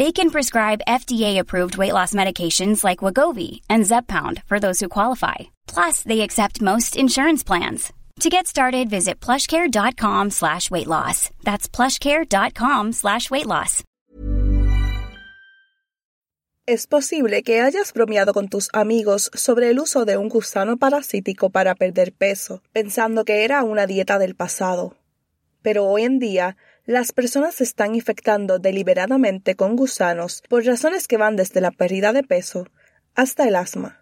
They can prescribe FDA-approved weight loss medications like Wagovi and Zepbound for those who qualify. Plus, they accept most insurance plans. To get started, visit plushcare.com slash weight loss. That's plushcare.com slash weight loss. Es posible que hayas bromeado con tus amigos sobre el uso de un gusano parasítico para perder peso, pensando que era una dieta del pasado. Pero hoy en día, las personas se están infectando deliberadamente con gusanos por razones que van desde la pérdida de peso hasta el asma.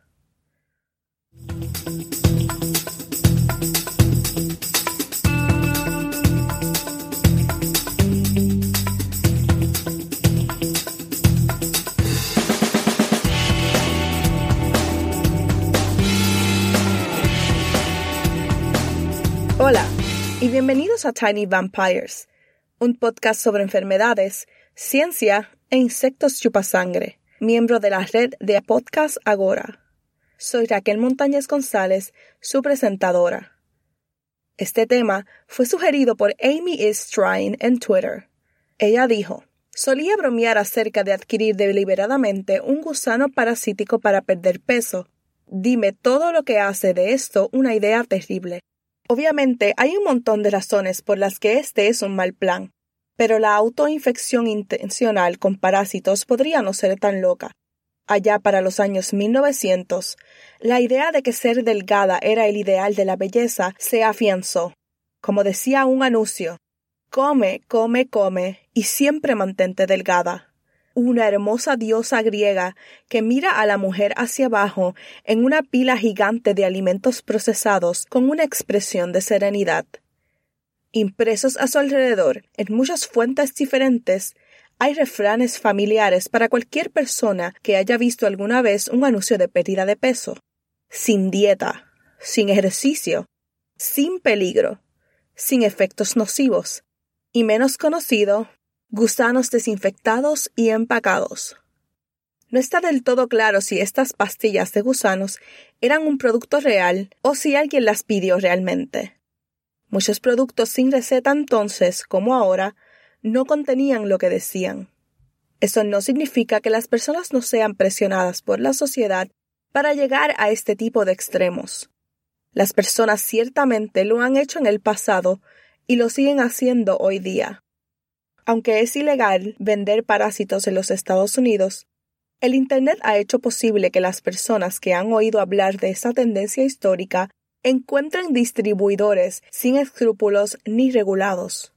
Hola y bienvenidos a Tiny Vampires, un podcast sobre enfermedades, ciencia e insectos chupasangre, miembro de la red de Podcast Agora. Soy Raquel Montañez González, su presentadora. Este tema fue sugerido por Amy Is Trying en Twitter. Ella dijo, solía bromear acerca de adquirir deliberadamente un gusano parasítico para perder peso. Dime todo lo que hace de esto una idea terrible. Obviamente hay un montón de razones por las que este es un mal plan, pero la autoinfección intencional con parásitos podría no ser tan loca. Allá para los años 1900, la idea de que ser delgada era el ideal de la belleza se afianzó. Como decía un anuncio, come, come, come y siempre mantente delgada una hermosa diosa griega que mira a la mujer hacia abajo en una pila gigante de alimentos procesados con una expresión de serenidad. Impresos a su alrededor, en muchas fuentes diferentes, hay refranes familiares para cualquier persona que haya visto alguna vez un anuncio de pérdida de peso. Sin dieta, sin ejercicio, sin peligro, sin efectos nocivos, y menos conocido, gusanos desinfectados y empacados. No está del todo claro si estas pastillas de gusanos eran un producto real o si alguien las pidió realmente. Muchos productos sin receta entonces, como ahora, no contenían lo que decían. Eso no significa que las personas no sean presionadas por la sociedad para llegar a este tipo de extremos. Las personas ciertamente lo han hecho en el pasado y lo siguen haciendo hoy día. Aunque es ilegal vender parásitos en los Estados Unidos, el Internet ha hecho posible que las personas que han oído hablar de esa tendencia histórica encuentren distribuidores sin escrúpulos ni regulados.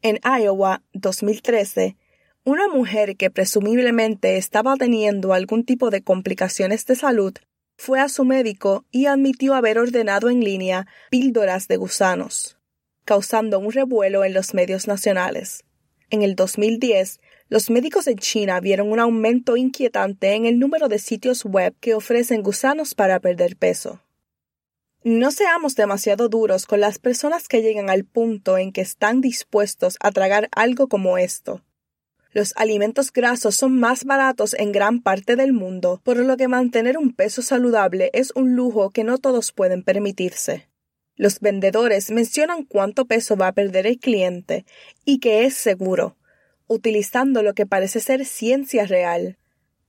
En Iowa, 2013, una mujer que presumiblemente estaba teniendo algún tipo de complicaciones de salud fue a su médico y admitió haber ordenado en línea píldoras de gusanos, causando un revuelo en los medios nacionales. En el 2010, los médicos en China vieron un aumento inquietante en el número de sitios web que ofrecen gusanos para perder peso. No seamos demasiado duros con las personas que llegan al punto en que están dispuestos a tragar algo como esto. Los alimentos grasos son más baratos en gran parte del mundo, por lo que mantener un peso saludable es un lujo que no todos pueden permitirse. Los vendedores mencionan cuánto peso va a perder el cliente y que es seguro, utilizando lo que parece ser ciencia real.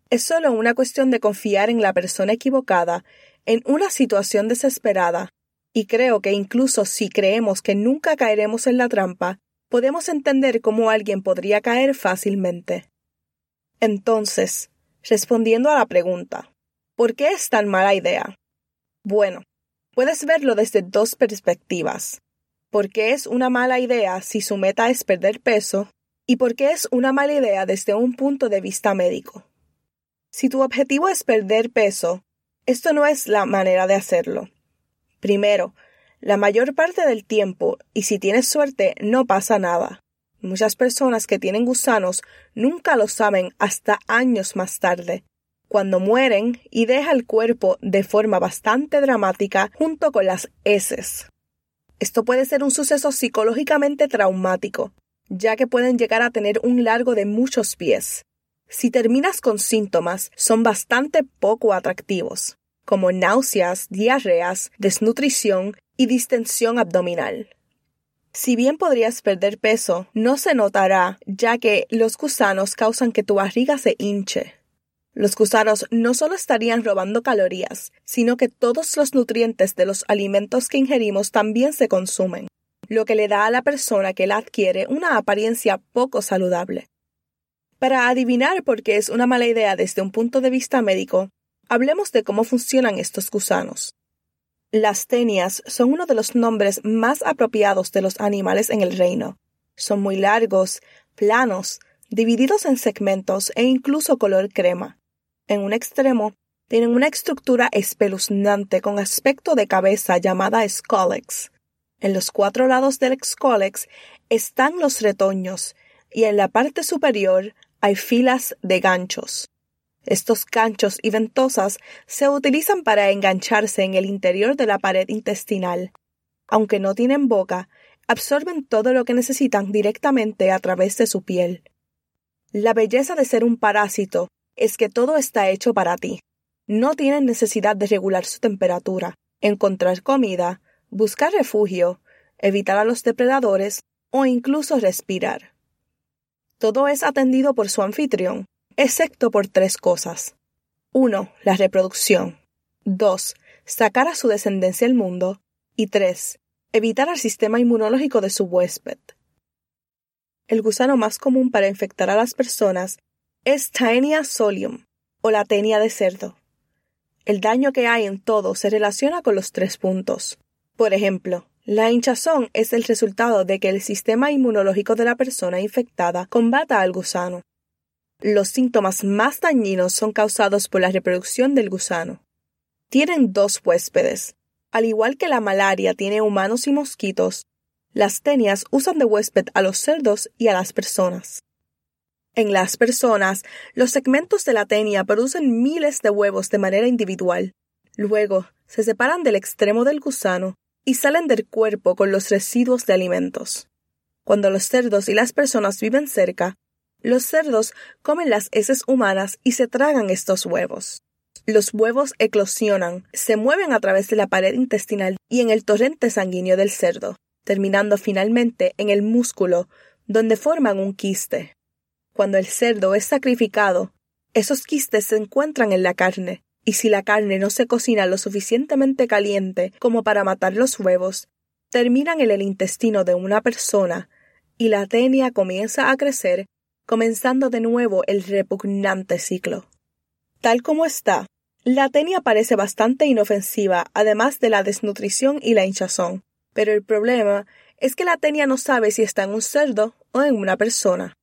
Es solo una cuestión de confiar en la persona equivocada en una situación desesperada, y creo que incluso si creemos que nunca caeremos en la trampa, podemos entender cómo alguien podría caer fácilmente. Entonces, respondiendo a la pregunta, ¿por qué es tan mala idea? Bueno, puedes verlo desde dos perspectivas. ¿Por qué es una mala idea si su meta es perder peso? ¿Y por qué es una mala idea desde un punto de vista médico? Si tu objetivo es perder peso, esto no es la manera de hacerlo. Primero, la mayor parte del tiempo, y si tienes suerte, no pasa nada. Muchas personas que tienen gusanos nunca lo saben hasta años más tarde, cuando mueren y deja el cuerpo de forma bastante dramática junto con las heces. Esto puede ser un suceso psicológicamente traumático, ya que pueden llegar a tener un largo de muchos pies. Si terminas con síntomas, son bastante poco atractivos, como náuseas, diarreas, desnutrición y distensión abdominal. Si bien podrías perder peso, no se notará, ya que los gusanos causan que tu barriga se hinche. Los gusanos no solo estarían robando calorías, sino que todos los nutrientes de los alimentos que ingerimos también se consumen, lo que le da a la persona que la adquiere una apariencia poco saludable. Para adivinar por qué es una mala idea desde un punto de vista médico, hablemos de cómo funcionan estos gusanos. Las tenias son uno de los nombres más apropiados de los animales en el reino. Son muy largos, planos, divididos en segmentos e incluso color crema. En un extremo, tienen una estructura espeluznante con aspecto de cabeza llamada scolex. En los cuatro lados del scolex están los retoños y en la parte superior hay filas de ganchos. Estos ganchos y ventosas se utilizan para engancharse en el interior de la pared intestinal. Aunque no tienen boca, absorben todo lo que necesitan directamente a través de su piel. La belleza de ser un parásito es que todo está hecho para ti. No tienen necesidad de regular su temperatura, encontrar comida, buscar refugio, evitar a los depredadores o incluso respirar. Todo es atendido por su anfitrión, excepto por tres cosas. 1. La reproducción. 2. Sacar a su descendencia al mundo. Y 3. Evitar al sistema inmunológico de su huésped. El gusano más común para infectar a las personas es Taenia solium o la tenia de cerdo. El daño que hay en todo se relaciona con los tres puntos. Por ejemplo, la hinchazón es el resultado de que el sistema inmunológico de la persona infectada combata al gusano. Los síntomas más dañinos son causados por la reproducción del gusano. Tienen dos huéspedes. Al igual que la malaria tiene humanos y mosquitos, las tenias usan de huésped a los cerdos y a las personas. En las personas, los segmentos de la tenia producen miles de huevos de manera individual. Luego, se separan del extremo del gusano y salen del cuerpo con los residuos de alimentos. Cuando los cerdos y las personas viven cerca, los cerdos comen las heces humanas y se tragan estos huevos. Los huevos eclosionan, se mueven a través de la pared intestinal y en el torrente sanguíneo del cerdo, terminando finalmente en el músculo, donde forman un quiste. Cuando el cerdo es sacrificado, esos quistes se encuentran en la carne, y si la carne no se cocina lo suficientemente caliente como para matar los huevos, terminan en el intestino de una persona, y la tenia comienza a crecer, comenzando de nuevo el repugnante ciclo. Tal como está, la tenia parece bastante inofensiva, además de la desnutrición y la hinchazón, pero el problema es que la tenia no sabe si está en un cerdo o en una persona.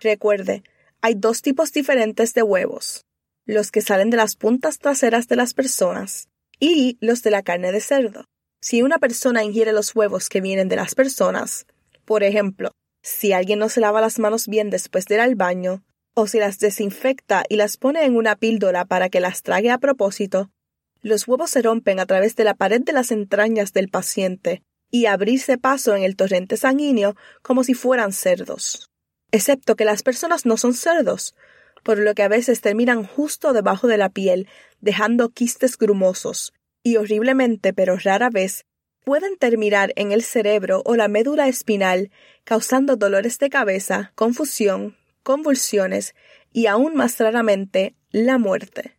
Recuerde, hay dos tipos diferentes de huevos, los que salen de las puntas traseras de las personas y los de la carne de cerdo. Si una persona ingiere los huevos que vienen de las personas, por ejemplo, si alguien no se lava las manos bien después de ir al baño, o si las desinfecta y las pone en una píldora para que las trague a propósito, los huevos se rompen a través de la pared de las entrañas del paciente y abrirse paso en el torrente sanguíneo como si fueran cerdos excepto que las personas no son cerdos, por lo que a veces terminan justo debajo de la piel, dejando quistes grumosos, y horriblemente, pero rara vez, pueden terminar en el cerebro o la médula espinal, causando dolores de cabeza, confusión, convulsiones y aún más raramente la muerte.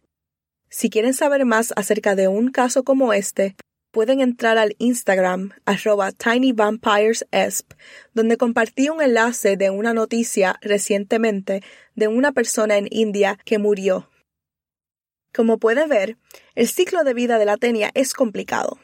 Si quieren saber más acerca de un caso como este, pueden entrar al Instagram arroba tinywampiresesp, donde compartí un enlace de una noticia recientemente de una persona en India que murió. Como puede ver, el ciclo de vida de la tenia es complicado.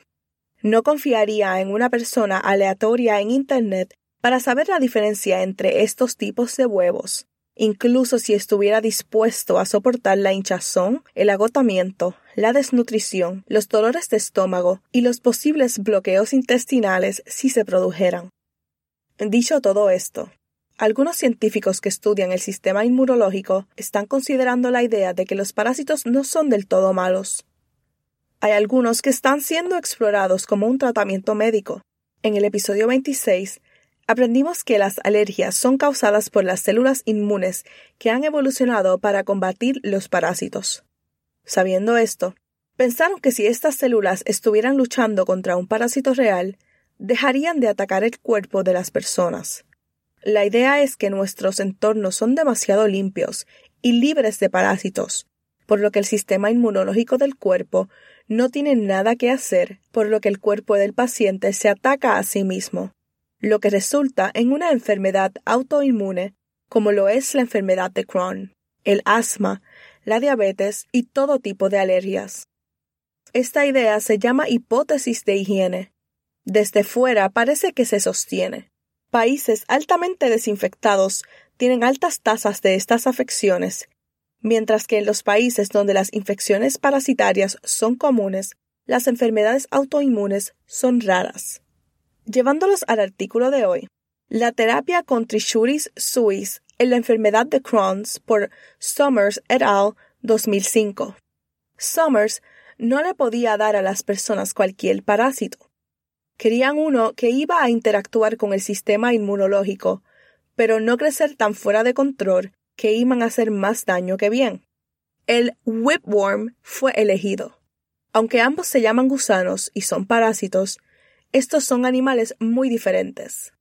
No confiaría en una persona aleatoria en Internet para saber la diferencia entre estos tipos de huevos, incluso si estuviera dispuesto a soportar la hinchazón, el agotamiento, la desnutrición, los dolores de estómago y los posibles bloqueos intestinales si se produjeran. Dicho todo esto, algunos científicos que estudian el sistema inmunológico están considerando la idea de que los parásitos no son del todo malos. Hay algunos que están siendo explorados como un tratamiento médico. En el episodio 26 aprendimos que las alergias son causadas por las células inmunes que han evolucionado para combatir los parásitos. Sabiendo esto, pensaron que si estas células estuvieran luchando contra un parásito real, dejarían de atacar el cuerpo de las personas. La idea es que nuestros entornos son demasiado limpios y libres de parásitos, por lo que el sistema inmunológico del cuerpo no tiene nada que hacer, por lo que el cuerpo del paciente se ataca a sí mismo lo que resulta en una enfermedad autoinmune como lo es la enfermedad de Crohn, el asma, la diabetes y todo tipo de alergias. Esta idea se llama hipótesis de higiene. Desde fuera parece que se sostiene. Países altamente desinfectados tienen altas tasas de estas afecciones, mientras que en los países donde las infecciones parasitarias son comunes, las enfermedades autoinmunes son raras. Llevándolos al artículo de hoy, la terapia con Trichuris suis en la enfermedad de Crohn's por Summers et al. 2005. Summers no le podía dar a las personas cualquier parásito. Querían uno que iba a interactuar con el sistema inmunológico, pero no crecer tan fuera de control que iban a hacer más daño que bien. El whipworm fue elegido. Aunque ambos se llaman gusanos y son parásitos, estos son animales muy diferentes.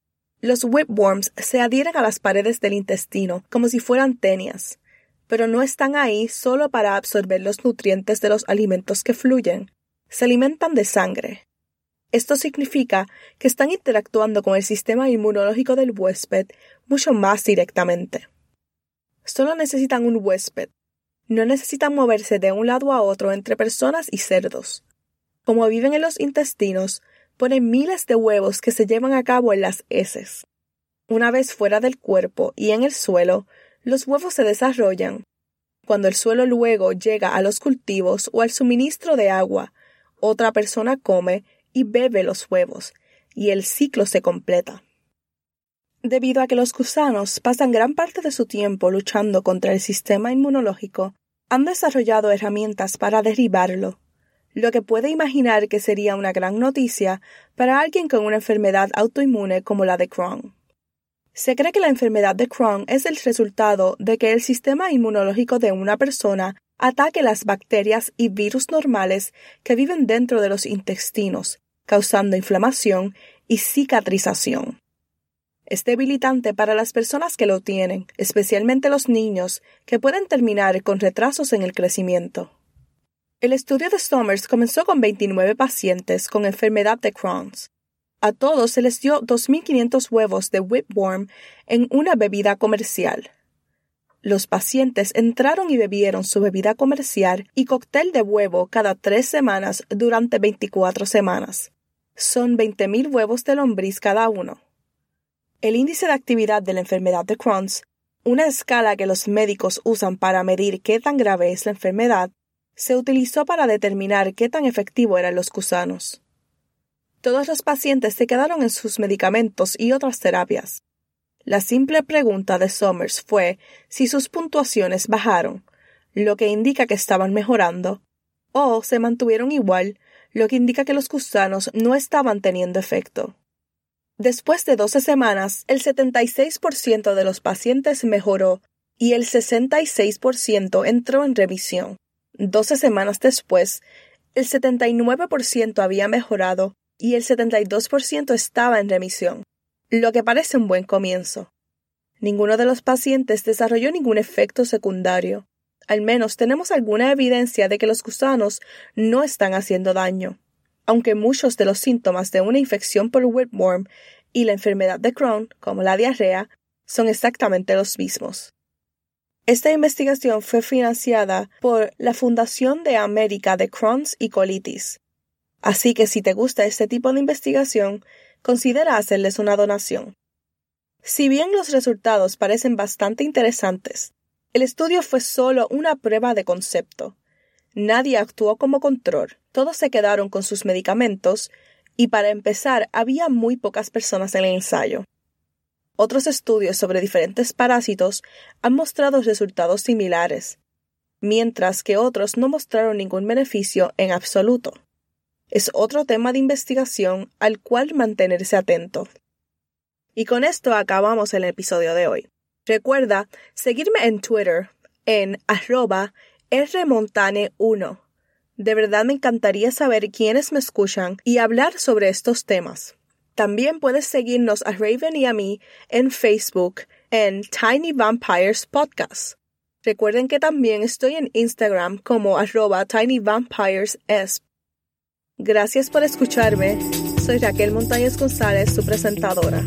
Los whipworms se adhieren a las paredes del intestino como si fueran tenias, pero no están ahí solo para absorber los nutrientes de los alimentos que fluyen. Se alimentan de sangre. Esto significa que están interactuando con el sistema inmunológico del huésped mucho más directamente. Solo necesitan un huésped. No necesitan moverse de un lado a otro entre personas y cerdos. Como viven en los intestinos, ponen miles de huevos que se llevan a cabo en las heces. Una vez fuera del cuerpo y en el suelo, los huevos se desarrollan. Cuando el suelo luego llega a los cultivos o al suministro de agua, otra persona come y bebe los huevos, y el ciclo se completa. Debido a que los gusanos pasan gran parte de su tiempo luchando contra el sistema inmunológico, han desarrollado herramientas para derribarlo lo que puede imaginar que sería una gran noticia para alguien con una enfermedad autoinmune como la de Crohn. Se cree que la enfermedad de Crohn es el resultado de que el sistema inmunológico de una persona ataque las bacterias y virus normales que viven dentro de los intestinos, causando inflamación y cicatrización. Es debilitante para las personas que lo tienen, especialmente los niños, que pueden terminar con retrasos en el crecimiento. El estudio de Somers comenzó con 29 pacientes con enfermedad de Crohn's. A todos se les dio 2.500 huevos de whipworm en una bebida comercial. Los pacientes entraron y bebieron su bebida comercial y cóctel de huevo cada tres semanas durante 24 semanas. Son 20.000 huevos de lombriz cada uno. El índice de actividad de la enfermedad de Crohn's, una escala que los médicos usan para medir qué tan grave es la enfermedad, se utilizó para determinar qué tan efectivo eran los gusanos. Todos los pacientes se quedaron en sus medicamentos y otras terapias. La simple pregunta de Somers fue si sus puntuaciones bajaron, lo que indica que estaban mejorando, o se mantuvieron igual, lo que indica que los gusanos no estaban teniendo efecto. Después de 12 semanas, el 76% de los pacientes mejoró y el 66% entró en revisión. Doce semanas después, el 79% había mejorado y el 72% estaba en remisión, lo que parece un buen comienzo. Ninguno de los pacientes desarrolló ningún efecto secundario. Al menos tenemos alguna evidencia de que los gusanos no están haciendo daño, aunque muchos de los síntomas de una infección por whipworm y la enfermedad de Crohn, como la diarrea, son exactamente los mismos. Esta investigación fue financiada por la Fundación de América de Crohn's y Colitis. Así que si te gusta este tipo de investigación, considera hacerles una donación. Si bien los resultados parecen bastante interesantes, el estudio fue solo una prueba de concepto. Nadie actuó como control, todos se quedaron con sus medicamentos y para empezar había muy pocas personas en el ensayo. Otros estudios sobre diferentes parásitos han mostrado resultados similares, mientras que otros no mostraron ningún beneficio en absoluto. Es otro tema de investigación al cual mantenerse atento. Y con esto acabamos el episodio de hoy. Recuerda seguirme en Twitter en arroba rmontane1. De verdad me encantaría saber quiénes me escuchan y hablar sobre estos temas. También puedes seguirnos a Raven y a mí en Facebook en Tiny Vampires Podcast. Recuerden que también estoy en Instagram como arroba tinyvampiresesp. Gracias por escucharme. Soy Raquel Montañez González, su presentadora.